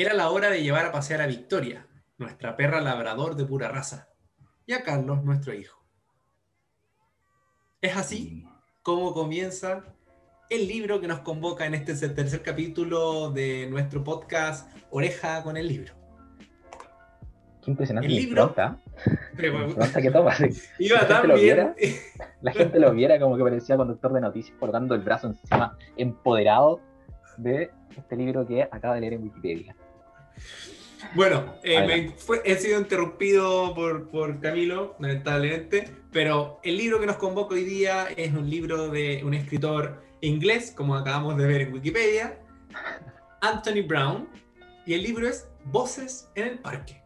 Era la hora de llevar a pasear a Victoria, nuestra perra labrador de pura raza, y a Carlos, nuestro hijo. Es así como comienza el libro que nos convoca en este tercer capítulo de nuestro podcast Oreja con el libro. Qué impresionante. El libro. Impronta que toma. Iba tan bien. la gente lo viera como que parecía conductor de noticias colgando el brazo encima, empoderado de este libro que acaba de leer en Wikipedia. Bueno, eh, he sido interrumpido por, por, Camilo, lamentablemente, pero el libro que nos convoca hoy día es un libro de un escritor inglés, como acabamos de ver en Wikipedia, Anthony Brown, y el libro es Voces en el Parque.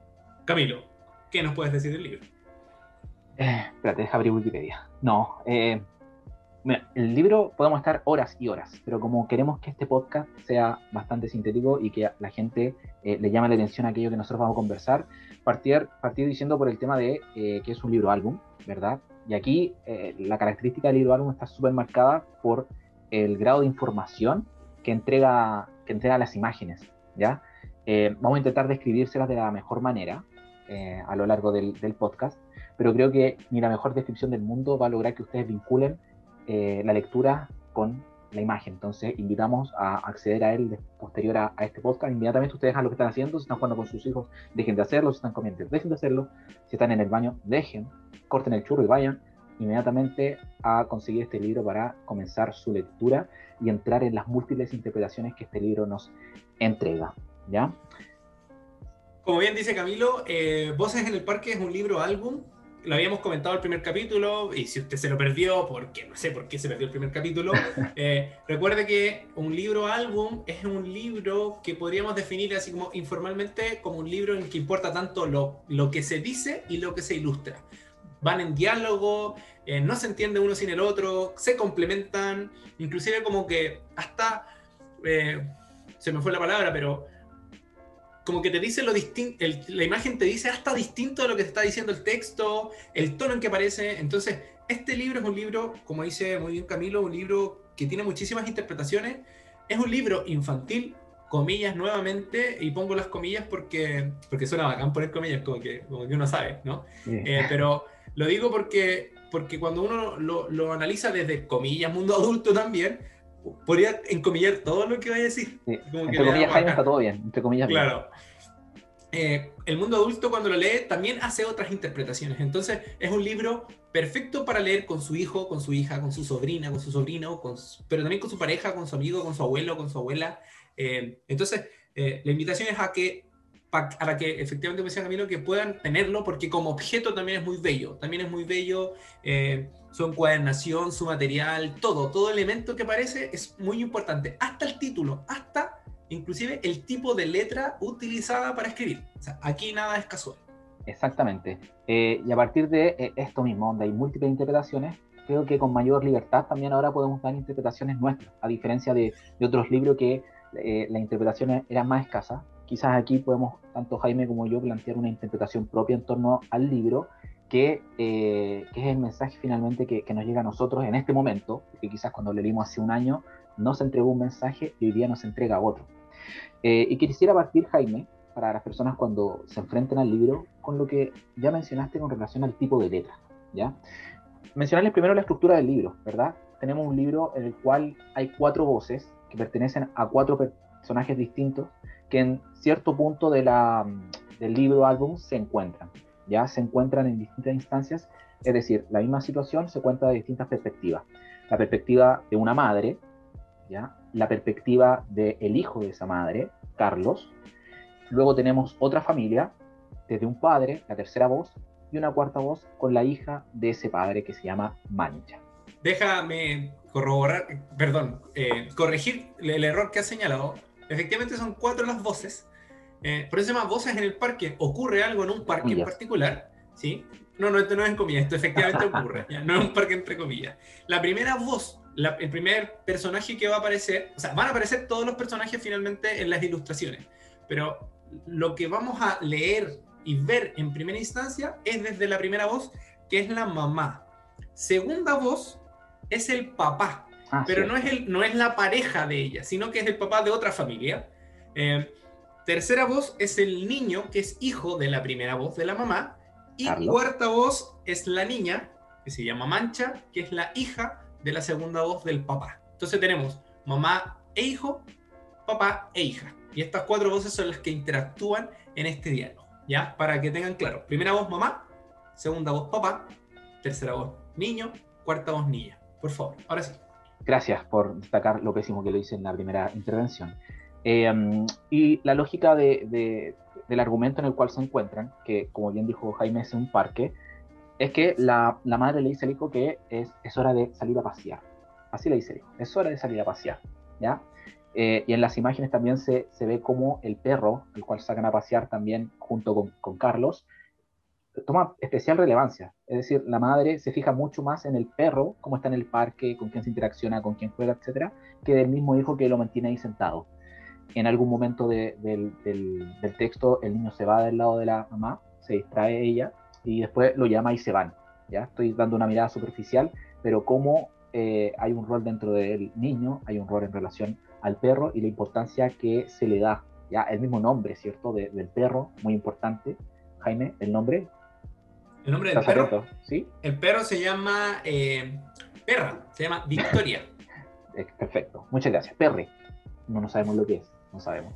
Camilo, ¿qué nos puedes decir del libro? Eh, espérate, deja abrir Wikipedia. No, eh, el libro podemos estar horas y horas, pero como queremos que este podcast sea bastante sintético y que la gente eh, le llame la atención a aquello que nosotros vamos a conversar, partir, partir diciendo por el tema de eh, que es un libro álbum, ¿verdad? Y aquí eh, la característica del libro álbum está súper marcada por el grado de información que entrega, que entrega las imágenes, ¿ya? vamos a intentar describírselas de la mejor manera a lo largo del, del podcast, pero creo que ni la mejor descripción del mundo va a lograr que ustedes vinculen eh, la lectura con la imagen. Entonces, invitamos a acceder a él posterior a, este podcast. Inmediatamente ustedes dejan lo que están haciendo. Si están jugando con sus hijos, dejen de hacerlo. Si están comiendo, dejen de hacerlo. Si están en el baño, dejen, corten el churro y vayan inmediatamente a conseguir este libro para comenzar su lectura y entrar en las múltiples interpretaciones que este libro nos entrega. ¿Ya? Como bien dice Camilo, eh, Voces en el Parque es un libro álbum lo habíamos comentado el primer capítulo, y si usted se lo perdió, porque no sé por qué se perdió el primer capítulo, eh, recuerde que un libro álbum es un libro que podríamos definir así como informalmente como un libro en que importa tanto lo, lo que se dice y lo que se ilustra. Van en diálogo, eh, no se entiende uno sin el otro, se complementan, inclusive como que hasta, eh, se me fue la palabra, pero como que te dice lo distinto, la imagen te dice hasta distinto de lo que te está diciendo el texto, el tono en que aparece. Entonces, este libro es un libro, como dice muy bien Camilo, un libro que tiene muchísimas interpretaciones. Es un libro infantil, comillas nuevamente, y pongo las comillas porque, porque suena bacán poner comillas, como que, como que uno sabe, ¿no? Eh, pero lo digo porque, porque cuando uno lo, lo analiza desde comillas, mundo adulto también, podría encomillar todo lo que vaya a decir. entre comillas, Jaime está todo bien. Entre comillas, claro. Eh, el mundo adulto cuando lo lee también hace otras interpretaciones. Entonces es un libro perfecto para leer con su hijo, con su hija, con su sobrina, con su sobrino, con pero también con su pareja, con su amigo, con su abuelo, con su abuela. Eh, entonces eh, la invitación es a que a la que efectivamente me decía Camilo que puedan tenerlo porque como objeto también es muy bello, también es muy bello su encuadernación, su material, todo, todo elemento que aparece es muy importante, hasta el título, hasta inclusive el tipo de letra utilizada para escribir. O sea, aquí nada es casual. Exactamente. Eh, y a partir de eh, esto mismo, donde hay múltiples interpretaciones, creo que con mayor libertad también ahora podemos dar interpretaciones nuestras, a diferencia de, de otros libros que eh, la interpretación era más escasa. Quizás aquí podemos, tanto Jaime como yo, plantear una interpretación propia en torno al libro que, eh, que, es el mensaje finalmente que, que, nos llega a nosotros en este momento, que quizás cuando le leímos hace un año no se entregó un mensaje y hoy día nos entrega otro. Eh, y quisiera partir, Jaime, para las personas cuando se enfrenten al libro, con lo que ya mencionaste con relación al tipo de letra. ¿ya? Mencionarles primero la estructura del libro, ¿verdad? Tenemos un libro en el cual hay cuatro voces que pertenecen a cuatro personajes distintos que en cierto punto de la, del libro álbum se encuentran ya se encuentran en distintas instancias, es decir, la misma situación se cuenta de distintas perspectivas. La perspectiva de una madre, ¿ya? la perspectiva del hijo de esa madre, Carlos. Luego tenemos otra familia, desde un padre, la tercera voz, y una cuarta voz con la hija de ese padre que se llama Mancha. Déjame corroborar, perdón, eh, corregir el error que has señalado. Efectivamente son cuatro las voces, eh, por eso llama voces en el parque. Ocurre algo en un parque en particular, ¿sí? No, no, esto no es en comillas, esto efectivamente ocurre, no es un parque entre comillas. La primera voz, el primer personaje que va a aparecer, o sea, van a aparecer todos los personajes finalmente en las ilustraciones, pero lo que vamos a leer y ver en primera instancia es desde la primera voz, que es la mamá. Segunda voz es el papá, ah, pero no, es el, no es la pareja de ella, sino que es el papá de otra familia. Eh, Tercera voz es el niño, que es hijo de la primera voz de la mamá. Y cuarta voz es la niña, que se llama Mancha, que es la hija de la segunda voz del papá. Entonces tenemos mamá e hijo, papá e hija. Y estas cuatro voces son las que interactúan en este diálogo, ¿ya? Para que tengan claro. Primera voz mamá, segunda voz papá, tercera voz niño, cuarta voz niña. Por favor, ahora sí. Gracias por destacar lo pésimo que lo hice en la primera intervención. Em, y la lógica de, del argumento en el cual se encuentran, que como bien dijo Jaime es un parque, es que la, la, madre le dice al hijo que es, es hora de salir a pasear. Así le dice el hijo, es hora de salir a pasear. ¿ya? Eh, y en las imágenes también se, se, ve como el perro, el cual sacan a pasear también junto con, con, Carlos, toma especial relevancia. Es decir, la madre se fija mucho más en el perro, cómo está en el parque, con quién se interacciona, con quién juega, etcétera, que del mismo hijo que lo mantiene ahí sentado. En algún momento de, del, del, del, texto, el niño se va del lado de la mamá, se distrae ella y después lo llama y se van. ¿ya? Estoy dando una mirada superficial, pero cómo eh, hay un rol dentro del niño, hay un rol en relación al perro y la importancia que se le da. Ya el mismo nombre, ¿cierto? del perro, muy importante. Jaime, el nombre. El nombre del perro. ¿sí? El perro se llama eh, Perra, se llama Victoria. Perfecto, muchas gracias. Perry. No, no sabemos lo que es, no sabemos.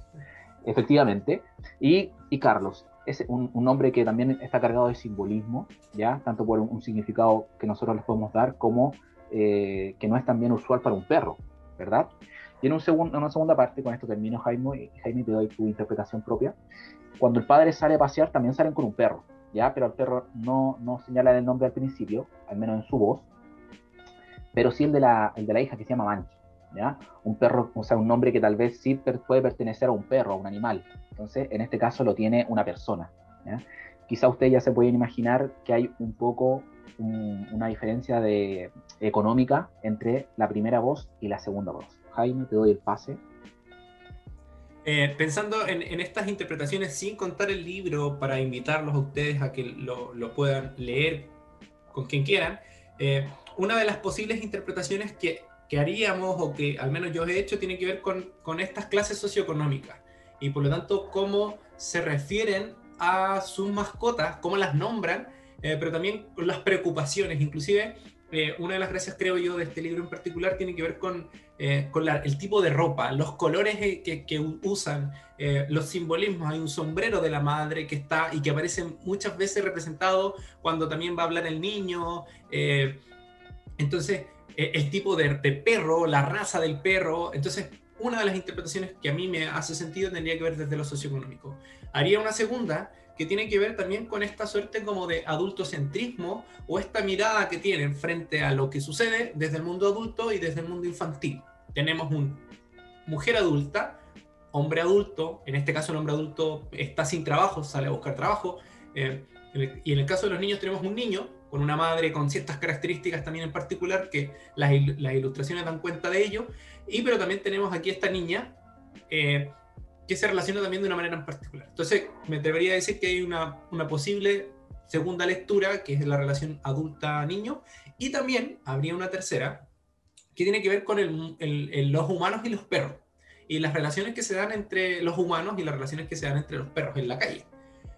Efectivamente. Y, y Carlos, es un, un, nombre que también está cargado de simbolismo, ¿ya? Tanto por un, significado que nosotros les podemos dar como eh, que no es también usual para un perro, ¿verdad? Y en, un segundo, en una segunda parte, con esto termino, Jaime, Jaime, te doy tu interpretación propia. Cuando el padre sale a pasear, también salen con un perro, ¿ya? Pero el perro no, no señala el nombre al principio, al menos en su voz, pero sí el de la, el de la hija que se llama Mancha, Un perro, o sea, un nombre que tal vez sí puede pertenecer a un perro, a un animal. Entonces, en este caso lo tiene una persona. Quizá ustedes ya se pueden imaginar que hay un poco una diferencia de, económica entre la primera voz y la segunda voz. Jaime, te doy el pase. Eh, pensando en, estas interpretaciones sin contar el libro para invitarlos a ustedes a que lo, puedan leer con quien quieran, eh, una de las posibles interpretaciones que, que, haríamos o que al menos yo he hecho tiene que ver con, con estas clases socioeconómicas y por lo tanto cómo se refieren a sus mascotas, cómo las nombran, eh, pero también las preocupaciones, inclusive eh, una de las gracias, creo yo, de este libro en particular tiene que ver con, eh, con el tipo de ropa, los colores que usan, los simbolismos. Hay un sombrero de la madre que está y que aparece muchas veces representado cuando también va a hablar el niño. entonces, el tipo de, de, perro, la raza del perro. Entonces, una de las interpretaciones que a mí me hace sentido tendría que ver desde lo socioeconómico. Haría una segunda que tiene que ver también con esta suerte como de adultocentrismo o esta mirada que tienen frente a lo que sucede desde el mundo adulto y desde el mundo infantil. Tenemos un mujer adulta, hombre adulto, en este caso el hombre adulto está sin trabajo, sale a buscar trabajo, eh, y en el caso de los niños tenemos un niño con una madre con ciertas características también en particular que las, las ilustraciones dan cuenta de ello, y pero también tenemos aquí esta niña eh, que se relaciona también de una manera en particular. Entonces, me atrevería a decir que hay una, una posible segunda lectura, que es la relación adulta-niño, y también habría una tercera, que tiene que ver con el, el, los humanos y los perros, y las relaciones que se dan entre los humanos y las relaciones que se dan entre los perros en la calle.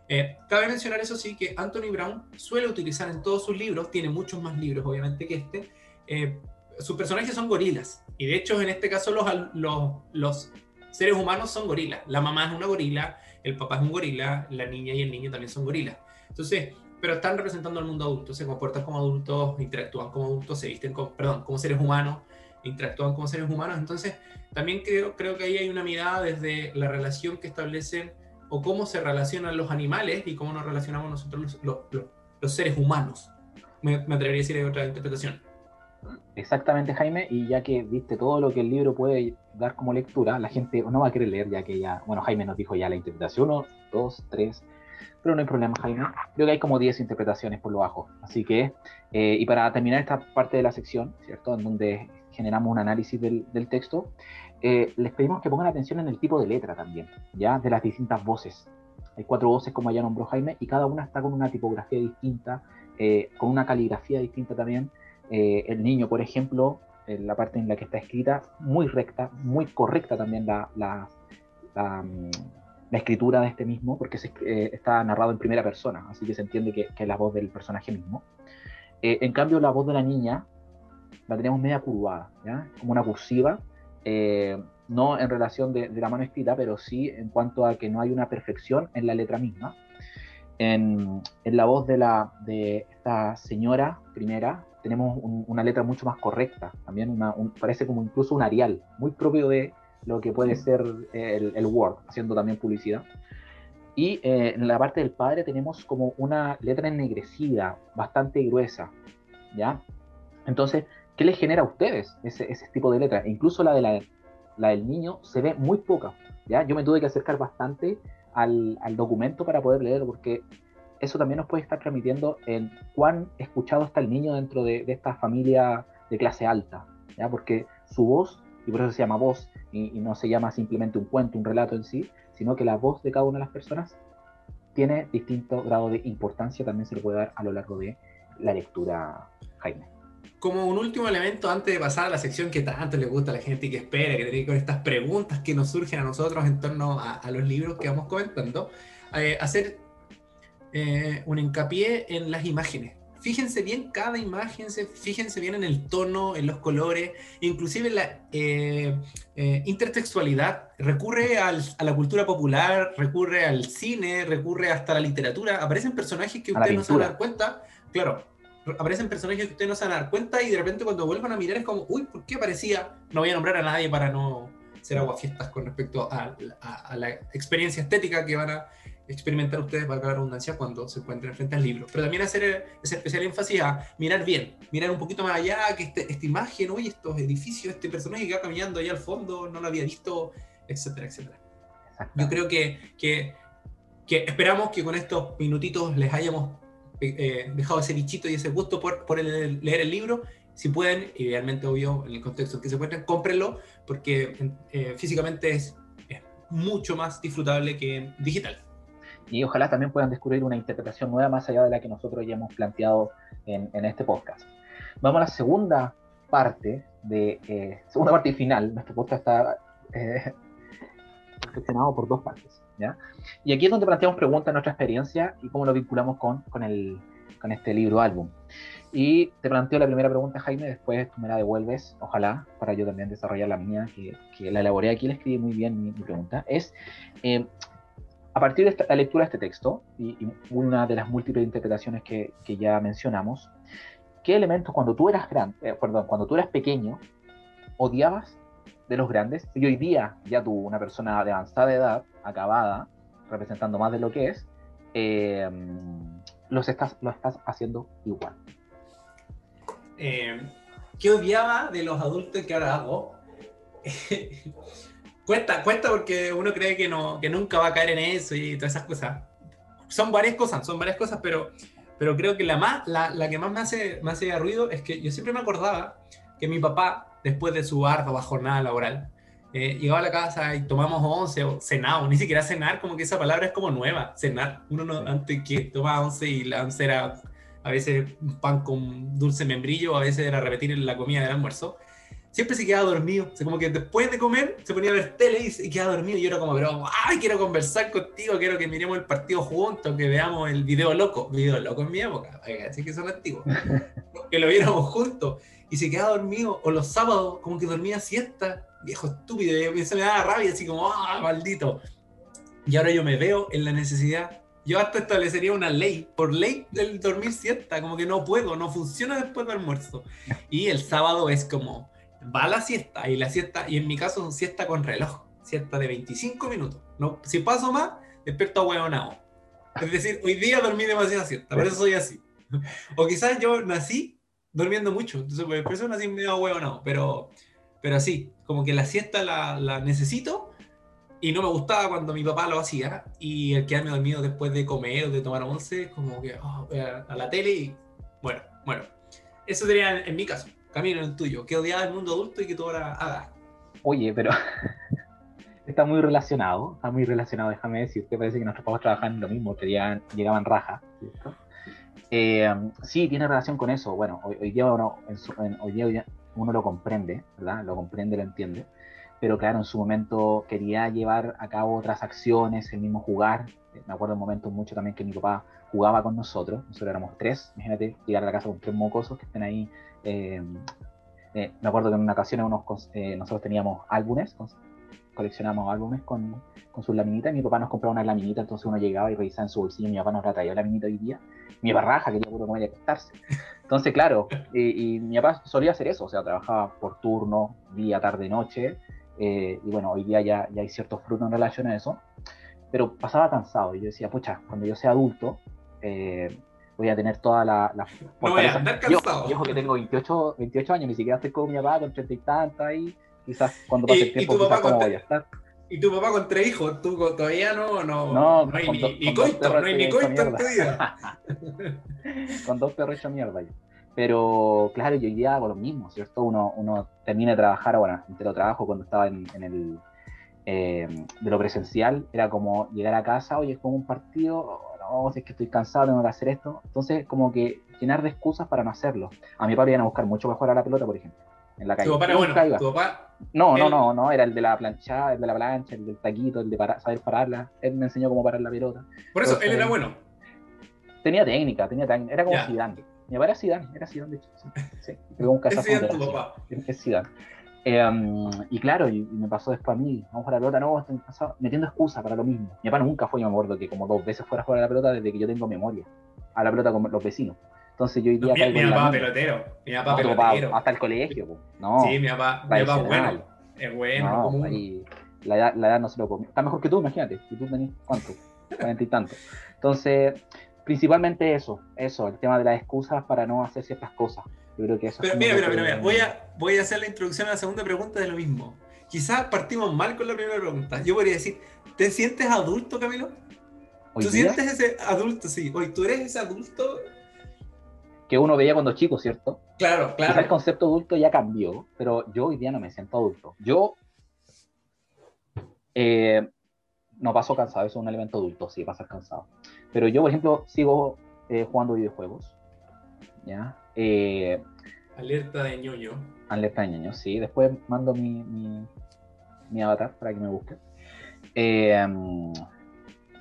Eh, cabe mencionar eso sí que Anthony Brown suele utilizar en todos sus libros, tiene muchos más libros obviamente que este, eh, sus personajes son gorilas, y de hecho en este caso los, seres humanos son gorilas. La mamá es una gorila, el papá es un gorila, la niña y el niño también son gorilas. Entonces, pero están representando al mundo adulto, se comportan como adultos, interactúan como adultos, se visten como, perdón, como seres humanos, interactúan como seres humanos. Entonces, también creo, creo que ahí hay una mirada desde la relación que establecen o cómo se relacionan los animales y cómo nos relacionamos nosotros los, los, seres humanos. Me, me, atrevería a decir otra interpretación. Exactamente, Jaime, y ya que viste todo lo que el libro puede dar como lectura, la gente no va a querer leer, ya que ya, bueno, Jaime nos dijo ya la interpretación, uno, dos, tres, pero no hay problema, Jaime. Creo que hay como 10 interpretaciones por lo bajo. Así que, eh, y para terminar esta parte de la sección, ¿cierto? En donde generamos un análisis del, del texto, eh, les pedimos que pongan atención en el tipo de letra también, ¿ya? De las distintas voces. Hay cuatro voces, como ya nombró Jaime, y cada una está con una tipografía distinta, eh, con una caligrafía distinta también. Eh, el niño, por ejemplo, en la parte en la que está escrita, muy recta, muy correcta también la, la, mm, la escritura de este mismo, porque eh, está narrado en primera persona, así que se entiende que, es la voz del personaje mismo. Eh, en cambio, la voz de la niña la tenemos media curvada, ¿ya? como una cursiva, eh, no en relación de, la mano escrita, pero sí en cuanto a que no hay una perfección en la letra misma. En, la voz de, la, de esta señora primera tenemos una letra mucho más correcta, también parece como incluso un arial, muy propio de, lo que puede ser el, Word, haciendo también publicidad. Y eh, en la parte del padre tenemos como una letra ennegrecida, bastante gruesa, ¿ya? Entonces, ¿qué les genera a ustedes ese, tipo de letra? incluso la, de la, del niño se ve muy poca, ¿ya? Yo me tuve que acercar bastante al, documento para poder leerlo, porque eso también nos puede estar transmitiendo en cuán escuchado está el niño dentro de, esta familia de clase alta, ¿ya? Porque su voz y por eso se llama voz y, no se llama simplemente un cuento, un relato en sí, sino que la voz de cada una de las personas tiene distinto grado de importancia, también se le puede dar a lo largo de la lectura, Jaime. Como un último elemento antes de pasar a la sección que tanto le gusta a la gente y que espera, que tiene con estas preguntas que nos surgen a nosotros en torno a, los libros que vamos comentando, eh, hacer eh, un hincapié en las imágenes fíjense bien cada imagen, fíjense bien en el tono, en los colores, inclusive la eh, eh, intertextualidad. Recurre a la cultura popular, recurre al cine, recurre hasta la literatura. Aparecen personajes que ustedes no se van a dar cuenta. Claro, aparecen personajes que ustedes no se van a dar cuenta y de repente cuando vuelvan a mirar es como, uy, ¿por qué aparecía? No voy a nombrar a nadie para no ser aguafiestas con respecto a la experiencia estética que van a experimentar ustedes, para la redundancia, cuando se encuentren frente al libro. Pero también hacer ese especial énfasis a mirar bien, mirar un poquito más allá, que este, esta imagen, oye, estos edificios, este personaje que va caminando ahí al fondo, no lo había visto, etcétera, etcétera. Yo creo que, que, que, esperamos que con estos minutitos les hayamos eh, eh, dejado ese bichito y ese gusto por, por leer el libro. Si pueden, idealmente, obvio, en el contexto en que se encuentren, cómprenlo, porque eh, físicamente es, es mucho más disfrutable que digital y ojalá también puedan descubrir una interpretación nueva más allá de la que nosotros ya hemos planteado en, en este podcast. Vamos a la segunda parte de eh, segunda parte y final. Nuestro podcast está eh, por dos partes. ¿Ya? Y aquí es donde planteamos preguntas nuestra experiencia y cómo lo vinculamos con, con, el, con este libro álbum. Y te planteo la primera pregunta, Jaime, después tú me la devuelves, ojalá, para yo también desarrollar la mía, que, que la elaboré aquí, la escribí muy bien mi, pregunta. Es, eh, a partir de la lectura de este texto, y, una de las múltiples interpretaciones que, ya mencionamos, ¿qué elementos cuando tú eras grande, eh, perdón, cuando tú eras pequeño, odiabas de los grandes? Y hoy día, ya tú, una persona de avanzada edad, acabada, representando más de lo que es, eh, los estás, lo estás haciendo igual. Eh, ¿Qué odiaba de los adultos que ahora hago? Cuesta, cuesta porque uno cree que, no, que nunca va a caer en eso y todas esas cosas. Son varias cosas, son varias cosas, pero, pero creo que la, más, la, la que más me hace, me hace ruido es que yo siempre me acordaba que mi papá, después de su ardua jornada laboral, eh, llegaba a la casa y tomamos once o cenado, ni siquiera cenar, como que esa palabra es como nueva, cenar. Uno no, antes que tomaba once y la once era a veces un pan con dulce membrillo, a veces era repetir la comida del almuerzo siempre se quedaba dormido. O sea, como que después de comer se ponía a ver tele y se quedaba dormido. Y yo era como, pero, ay, quiero conversar contigo, quiero que miremos el partido juntos, que veamos el video loco. Video loco en mi época, así que son antiguos. que lo viéramos juntos. Y se quedaba dormido. O los sábados, como que dormía siesta. Viejo estúpido. Y se me daba rabia, así como, ah, maldito. Y ahora yo me veo en la necesidad yo hasta establecería una ley, por ley del dormir siesta, como que no puedo, no funciona después del almuerzo. Y el sábado es como, va la siesta y la siesta, y en mi caso es siesta con reloj, siesta de 25 minutos. No, si paso más, despierto a huevonao. Es decir, hoy día dormí demasiada siesta, por eso soy así. O quizás yo nací durmiendo mucho, entonces por eso nací medio huevonao, pero, pero así, como que la siesta la, la necesito y no me gustaba cuando mi papá lo hacía y el quedarme dormido después de comer o de tomar once, como que oh, a, la tele y bueno, bueno, eso sería en mi caso. Camino, el tuyo, que odiaba el mundo adulto y que tú ahora hagas. Oye, pero está muy relacionado, está muy relacionado, déjame decirte, parece que nuestros papás trabajan en lo mismo, que llegaban, raja, eh, sí, tiene relación con eso. Bueno, hoy, día, uno, hoy día uno lo comprende, ¿verdad? Lo comprende, lo entiende. pero claro, en su momento quería llevar a cabo otras acciones, el mismo jugar. Me acuerdo en momentos mucho también que mi papá jugaba con nosotros, nosotros éramos tres, imagínate llegar a la casa con tres mocosos que estén ahí. Eh, eh, me acuerdo que en una ocasión eh, nosotros teníamos álbumes, coleccionamos álbumes con, con sus laminitas, y mi papá nos compraba una laminita, entonces uno llegaba y revisaba en su bolsillo, mi papá nos la traía la laminita hoy día, mi barraja quería puro comer y acostarse. Entonces, claro, y, mi papá solía hacer eso, o sea, trabajaba por turno, día, tarde, noche, y bueno, hoy día ya, ya hay ciertos frutos en relación a eso, pero pasaba cansado y yo decía, pucha, cuando yo sea adulto, eh, voy a tener toda la... la no voy a andar cansado. Yo, que tengo 28, 28 años, ni siquiera estoy con mi papá con 30 y tantos ahí, quizás cuando pase el tiempo, quizás cómo voy a estar. Y tu papá con tres hijos, tú todavía no, no, no, no hay ni, ni coito, no hay ni coito en tu vida. con dos perros hechos mierda yo. Pero claro, yo hoy día hago lo mismo, ¿cierto? Uno, uno termina de trabajar, bueno, entero trabajo cuando estaba en, en el, eh, de lo presencial, era como llegar a casa, oye, es como un partido, no, si es que estoy cansado, tengo que hacer esto. Entonces, como que llenar de excusas para no hacerlo. A mi papá iban a buscar mucho mejor a la pelota, por ejemplo, en la calle. ¿Tu papá bueno? ¿Tu papá? No, no, no, no, era el de la planchada, el de la plancha, el del taquito, el de saber pararla. Él me enseñó cómo parar la pelota. Por eso, él era bueno. Tenía técnica, tenía técnica. Era como Zidane. Mi papá era Zidane, era Zidane, de hecho. Sí, sí. un es Zidane tu papá. Es Zidane. Em, y claro, y, me pasó después a mí, vamos a jugar la pelota, no, estoy pasado, metiendo excusas para lo mismo. Mi papá nunca fue, yo me acuerdo que como dos veces fuera a jugar a la pelota desde que yo tengo memoria, a la pelota con los vecinos. Entonces yo iría Mi, mi papá pelotero, mi papá pelotero. hasta el colegio, ¿no? Sí, mi papá, mi papá bueno, es bueno. No, ahí, la, edad, la edad no se lo come. Está mejor que tú, imagínate, y tú tenés, ¿cuánto? Cuarenta y tanto. Entonces, principalmente eso, eso, el tema de las excusas para no hacer ciertas cosas. Yo creo que eso Pero mira, mira, mira, Voy, a, voy a hacer la introducción a la segunda pregunta de lo mismo. Quizás partimos mal con la primera pregunta. Yo podría decir, ¿te sientes adulto, Camilo? ¿Tú sientes ese adulto? Sí. Hoy tú eres ese adulto que uno veía cuando chico, ¿cierto? Claro, claro. El concepto adulto ya cambió, pero yo hoy día no me siento adulto. Yo eh, no paso cansado, eso es un elemento adulto, sí, pasar cansado. Pero yo, por ejemplo, sigo eh, jugando videojuegos. ¿ya? Eh, alerta de ñoño. Alerta de ñoño, sí. Después mando mi, mi, avatar para que me busque.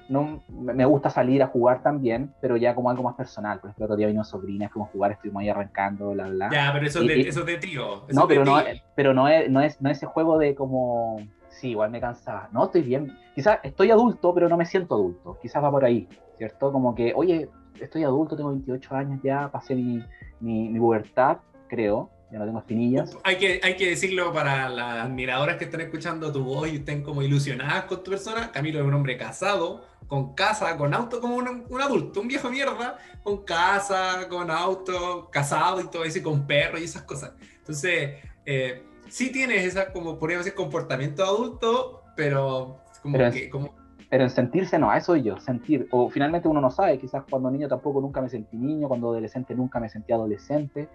No, me gusta salir a jugar también, pero ya como algo más personal. Por ejemplo, otro día vino sobrina, fuimos a jugar, estuvimos ahí arrancando, bla, bla. Ya, pero eso, de, eso de tío. no, pero, no, pero no, es, no, es, no es ese juego de como, sí, igual me cansaba. No, estoy bien. Quizás estoy adulto, pero no me siento adulto. Quizás va por ahí, ¿cierto? Como que, oye, estoy adulto, tengo 28 años ya, pasé mi, mi, mi pubertad, creo, ya no tengo espinillas. Hay que, hay que decirlo para las admiradoras que están escuchando tu voz y estén como ilusionadas con tu persona. Camilo es un hombre casado, con casa, con auto, como un, un adulto, un viejo mierda, con casa, con auto, casado y todo eso, y con perro y esas cosas. Entonces, eh, sí tienes esa, como podríamos decir, comportamiento adulto, pero como que... Como, pero en sentirse no, a eso yo, sentir. O finalmente uno no sabe, quizás cuando niño tampoco nunca me sentí niño, cuando adolescente nunca me sentí adolescente.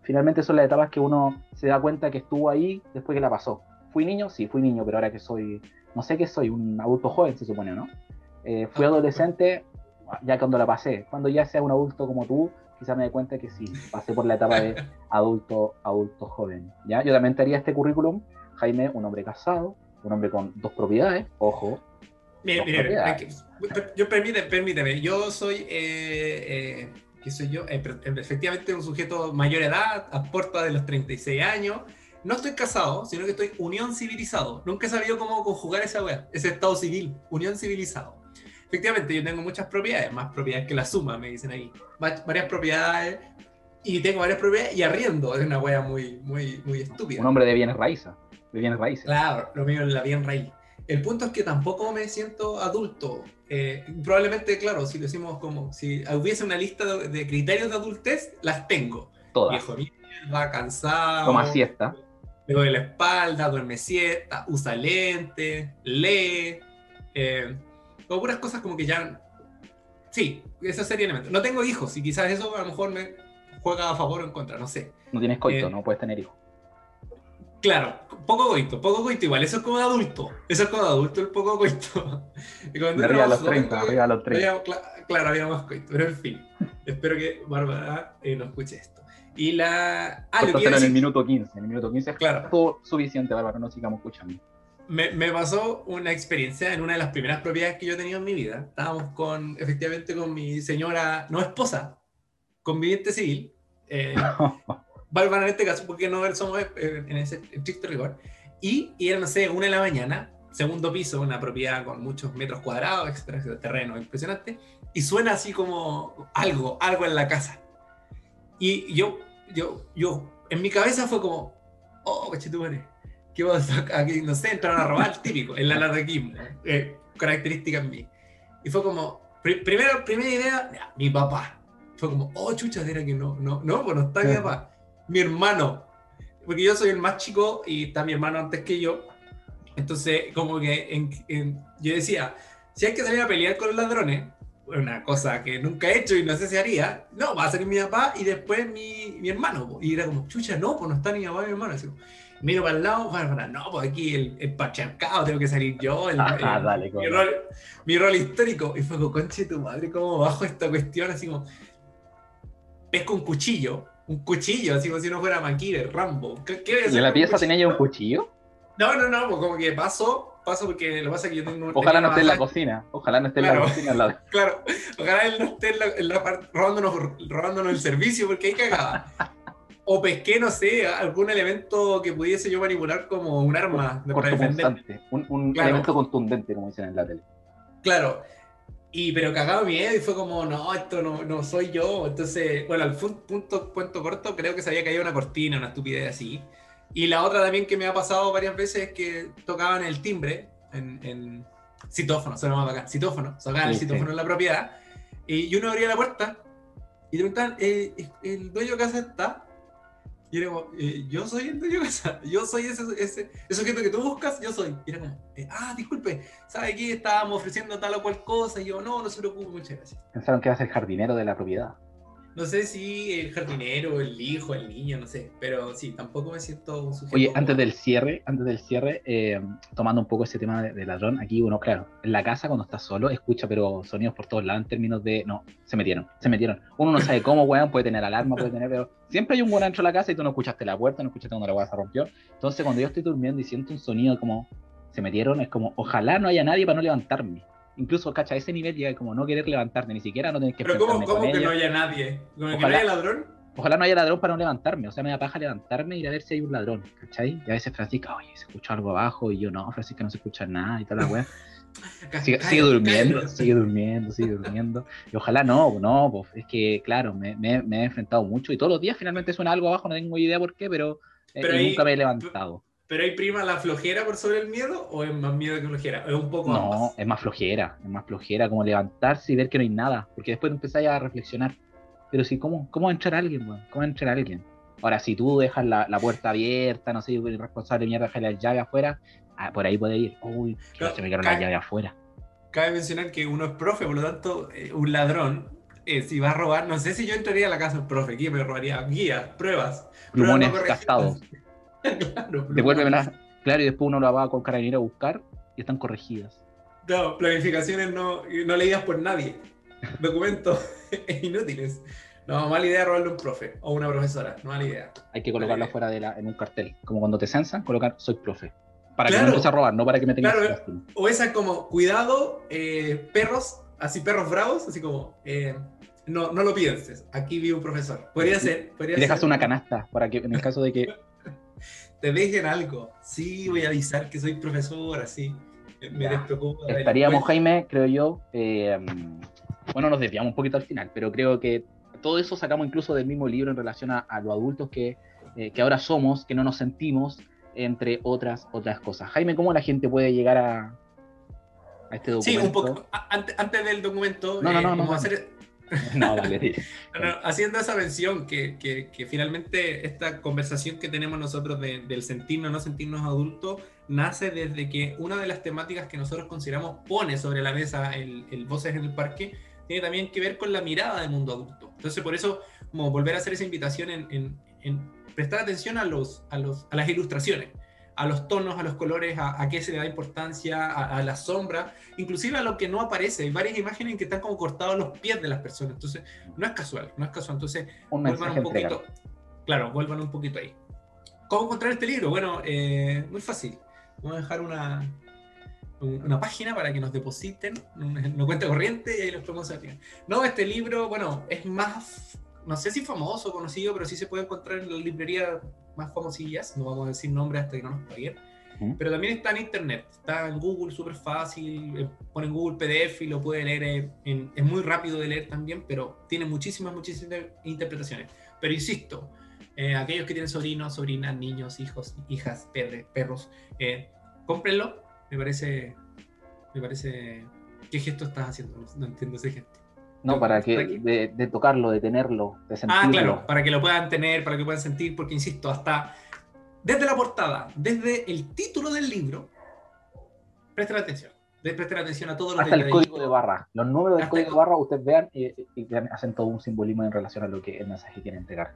Finalmente son las etapas que uno se da cuenta que estuvo ahí después que la pasó. ¿Fui niño? Sí, fui niño, pero ahora que soy, no sé qué soy, un adulto joven se supone, ¿no? Eh, fui adolescente ya cuando la pasé. Cuando ya sea un adulto como tú, quizás me dé cuenta que sí, pasé por la etapa de adulto, adulto joven. ¿ya? Yo también te haría este currículum, Jaime, un hombre casado, un hombre con dos propiedades, ojo, Mire, mire, yo permíteme, yo soy, eh, eh, ¿qué soy yo? Eh, efectivamente un sujeto mayor edad, a puerta de los 36 años. No estoy casado, sino que estoy unión civilizado. Nunca he sabido cómo conjugar esa wea, ese estado civil, unión civilizado. Efectivamente, yo tengo muchas propiedades, más propiedades que la suma, me dicen ahí. Varias propiedades, y tengo varias propiedades y arriendo, es una wea muy, muy, muy estúpida. Un hombre de bienes raíces, de bienes raíces. Claro, lo mío es la bien raíz. El punto es que tampoco me siento adulto. Eh, probablemente, claro, si lo decimos como si hubiese una lista de, criterios de adultez, las tengo. Todas. Viejo mierda, cansado. Toma siesta. Le doy la espalda, duerme siesta, usa lentes, lee. Eh, como puras cosas como que ya. Sí, eso sería elemento. No tengo hijos y quizás eso a lo mejor me juega a favor o en contra, no sé. No tienes coito, eh, no puedes tener hijos. Claro, poco coito, poco coito igual, eso es como de adulto, eso es como de adulto el poco coito. Arriba a los 30, arriba a los 30. claro, había más coito, pero en fin, espero que Bárbara eh, no escuche esto. Y la. Ah, lo que en el minuto 15. En el minuto 15 es claro. todo suficiente, Bárbara, no sigamos escuchando. Me, me, pasó una experiencia en una de las primeras propiedades que yo he tenido en mi vida. Estábamos con, efectivamente, con mi señora, no esposa, conviviente civil. Eh, Bárbara en este caso, porque no somos eh, en ese estricto rigor. Y, y era, no sé, una de la mañana, segundo piso, una propiedad con muchos metros cuadrados, etcétera, terreno impresionante, y suena así como algo, algo en la casa. Y yo, yo, yo, en mi cabeza fue como, oh, cachetumare, ¿qué pasa aquí? No sé, entraron a robar, típico, el anarquismo, eh, característica en mí. Y fue como, primero, primera idea, mi papá. Fue como, oh, chucha, era que no, no, no, pues no está mi papá. Mi hermano, porque yo soy el más chico y está mi hermano antes que yo. Entonces, como que yo decía, si hay que salir a pelear con los ladrones, una cosa que nunca he hecho y no sé si haría, no, va a ser mi papá y después mi, mi hermano. Y era como, chucha, no, pues no está ni mi papá ni mi hermano. Así, miro para el lado, para, no, pues aquí el, el patriarcado, tengo que salir yo, el, ah, dale, mi, rol, mi, rol, histórico. Y fue como, conche tu madre, ¿cómo bajo esta cuestión? Así como, pesco un cuchillo, un cuchillo, así como si no fuera Maquire, Rambo. ¿Qué, ¿Y en la pieza tenía ya un cuchillo? No, no, no, pues como que paso, paso porque lo que pasa es que yo tengo... Ojalá no esté en la cocina, ojalá no esté en la cocina al lado. Claro, ojalá él no esté en la, en la parte, robándonos, robándonos el servicio porque hay cagada. O pesqué, no sé, algún elemento que pudiese yo manipular como un arma para defender. Un, un elemento contundente, como dicen en la tele. Claro, y pero cagado miedo y fue como, no, esto no, no soy yo. Entonces, bueno, al punto, punto corto, creo que se había caído una cortina, una estupidez así. Y la otra también que me ha pasado varias veces es que tocaban el timbre en, en citófono, se llama acá, citófono, tocaban el citófono en la propiedad. Y uno abría la puerta y preguntaban, eh, ¿el dueño de casa está? Eh, yo soy el de casa, yo soy ese, ese, ese sujeto que tú buscas, yo soy. Y era eh, ah, disculpe, ¿sabe qué? Estábamos ofreciendo tal o cual cosa. Y yo, no, no se preocupe, muchas gracias. Pensaron que era el jardinero de la propiedad. No sé si el jardinero, el hijo, el niño, no sé, pero sí, tampoco me siento un sujeto. Oye, antes del cierre, antes del cierre, eh, tomando un poco ese tema de, ladrón, aquí uno, claro, en la casa cuando estás solo, escucha pero sonidos por todos lados en términos de, no, se metieron, se metieron. Uno no sabe cómo, weón, puede tener alarma, puede tener, pero siempre hay un weón dentro de la casa y tú no escuchaste la puerta, no escuchaste cuando la weá se rompió. Entonces cuando yo estoy durmiendo y siento un sonido como, se metieron, es como, ojalá no haya nadie para no levantarme incluso, cacha, a ese nivel llega como no querer levantarte, ni siquiera no tener que Pero ¿cómo, cómo que no haya nadie? ¿Cómo que no haya ladrón? Ojalá no haya ladrón para no levantarme, o sea, me da paja levantarme y ir a ver si hay un ladrón, ¿cachai? Y a veces Francisca, oye, se escucha algo abajo, y yo, no, Francisca no se escucha nada y toda la weá. Sigue, sigue, durmiendo, sigue durmiendo, sigue durmiendo. Y ojalá no, no, pues es que, claro, me, me, he enfrentado mucho y todos los días finalmente suena algo abajo, no tengo idea por qué, pero, eh, nunca me he levantado. ¿Pero hay prima la flojera por sobre el miedo o es más miedo que flojera? Es un poco No, es más flojera, es más flojera, como levantarse y ver que no hay nada, porque después empezáis a reflexionar. Pero sí, ¿cómo, cómo va a entrar alguien, ¿Cómo va a entrar alguien? Ahora, si tú dejas la, la puerta abierta, no sé, el responsable de mierda deja la llave afuera, ah, por ahí puede ir. Uy, se me quedó la llave afuera. Cabe mencionar que uno es profe, por lo tanto, eh, un ladrón, eh, si va a robar, no sé si yo entraría a la casa del profe, aquí me robaría guías, pruebas. Plumones gastados. claro, Devuélvemela. Claro, y después uno la va con carabinero a buscar y están corregidas. No, planificaciones no, no leídas por nadie. Documentos inútiles. No, mala idea robarle a un profe o una profesora. No mala idea. Hay que colocarlo afuera de la, en un cartel. Como cuando te censan, colocar soy profe. Para que no empieces a robar, no para que me tengas claro, O esa como, cuidado, eh, perros, así perros bravos, así como, eh, no, no lo pienses, aquí vive un profesor. Podría ser. Podría y dejas una canasta para que en el caso de que te dejen algo. Sí, voy a avisar que soy profesor, así. Me despreocupa. Estaríamos, Jaime, creo yo. Eh, bueno, nos desviamos un poquito al final, pero creo que todo eso sacamos incluso del mismo libro en relación a, los adultos que, eh, que, ahora somos, que no nos sentimos, entre otras, otras cosas. Jaime, ¿cómo la gente puede llegar a, a este documento? Sí, un poco. Antes, del documento, no, no, no, vamos a hacer No, dale. haciendo esa mención, que, finalmente esta conversación que tenemos nosotros del sentirnos, no sentirnos adultos, nace desde que una de las temáticas que nosotros consideramos pone sobre la mesa el, el Voces en el Parque, tiene también que ver con la mirada del mundo adulto. Entonces, por eso, como volver a hacer esa invitación en, en prestar atención a, los, a, los, a las ilustraciones a los tonos, a los colores, a, qué se le da importancia, a, la sombra, inclusive a lo que no aparece. Hay varias imágenes en que están como cortados los pies de las personas, entonces no es casual, no es casual. Entonces, un mensaje un poquito. claro, vuelvan un poquito ahí. ¿Cómo encontrar este libro? Bueno, eh, muy fácil. Vamos a dejar una, una página para que nos depositen una cuenta corriente y ahí los podemos hacer. No, este libro, bueno, es más, no sé si famoso, conocido, pero sí se puede encontrar en la librería más famosillas, no vamos a decir nombre hasta que no nos paguen. Pero también está en internet, está en Google, súper fácil, eh, pone en Google PDF y lo puede leer, es muy rápido de leer también, pero tiene muchísimas, muchísimas interpretaciones. Pero insisto, eh, aquellos que tienen sobrinos, sobrinas, niños, hijos, hijas, perros, eh, cómprenlo, me parece, me parece, ¿qué gesto estás haciendo? No, entiendo ese gesto. No, para que, de, tocarlo, de tenerlo, de sentirlo. Ah, claro, para que lo puedan tener, para que puedan sentir, porque insisto, hasta desde la portada, desde el título del libro, presten atención. Presten atención a todos los Hasta el código de barra. Los números del código de barra ustedes vean y, hacen todo un simbolismo en relación a lo que el mensaje quiere entregar.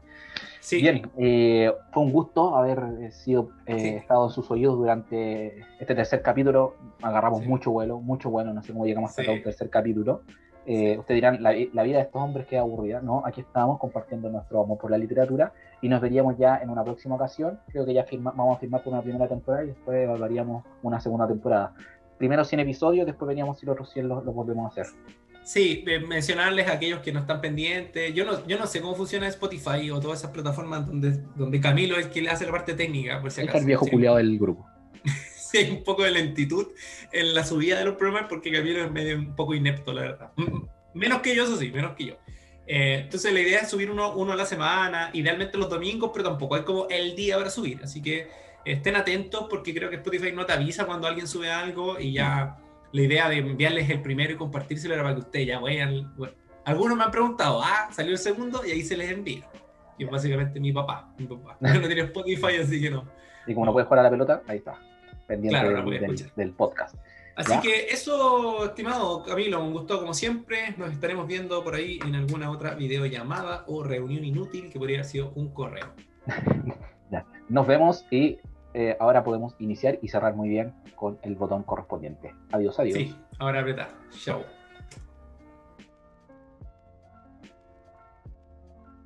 Sí. Bien, eh, fue un gusto haber eh, sido eh, estado en sus oídos durante este tercer capítulo. Agarramos mucho vuelo, mucho vuelo. No sé cómo llegamos hasta el tercer capítulo. Eh, ustedes dirán, la, vida de estos hombres queda aburrida. No, aquí estamos compartiendo nuestro amor por la literatura y nos veríamos ya en una próxima ocasión. Creo que ya vamos a firmar por una primera temporada y después evaluaríamos una segunda temporada. Primero 100 episodios, después veríamos si los otros 100 los, volvemos a hacer. Sí, mencionarles a aquellos que no están pendientes. Yo no, yo no sé cómo funciona Spotify o todas esas plataformas donde, donde Camilo es quien le hace la parte técnica, por si acaso. Es el viejo culiado del grupo. hay un poco de lentitud en la subida de los programas porque Camilo es medio un poco inepto, la verdad. Menos que yo, eso sí, menos que yo. Eh, entonces la idea es subir uno, uno a la semana, idealmente los domingos, pero tampoco hay como el día para subir. Así que estén atentos porque creo que Spotify no te avisa cuando alguien sube algo y ya la idea de enviarles el primero y compartírselo era para que ustedes ya vayan. Bueno, algunos me han preguntado, ah, salió el segundo y ahí se les envía. Y básicamente mi papá, mi papá. no tiene Spotify, así que no. Y como no puedes jugar a la pelota, ahí está pendiente del, podcast. Así que eso, estimado Camilo, un gusto como siempre. Nos estaremos viendo por ahí en alguna otra videollamada o reunión inútil que podría haber sido un correo. Nos vemos y eh, ahora podemos iniciar y cerrar muy bien con el botón correspondiente. Adiós, adiós. Sí, ahora apretar. Chao.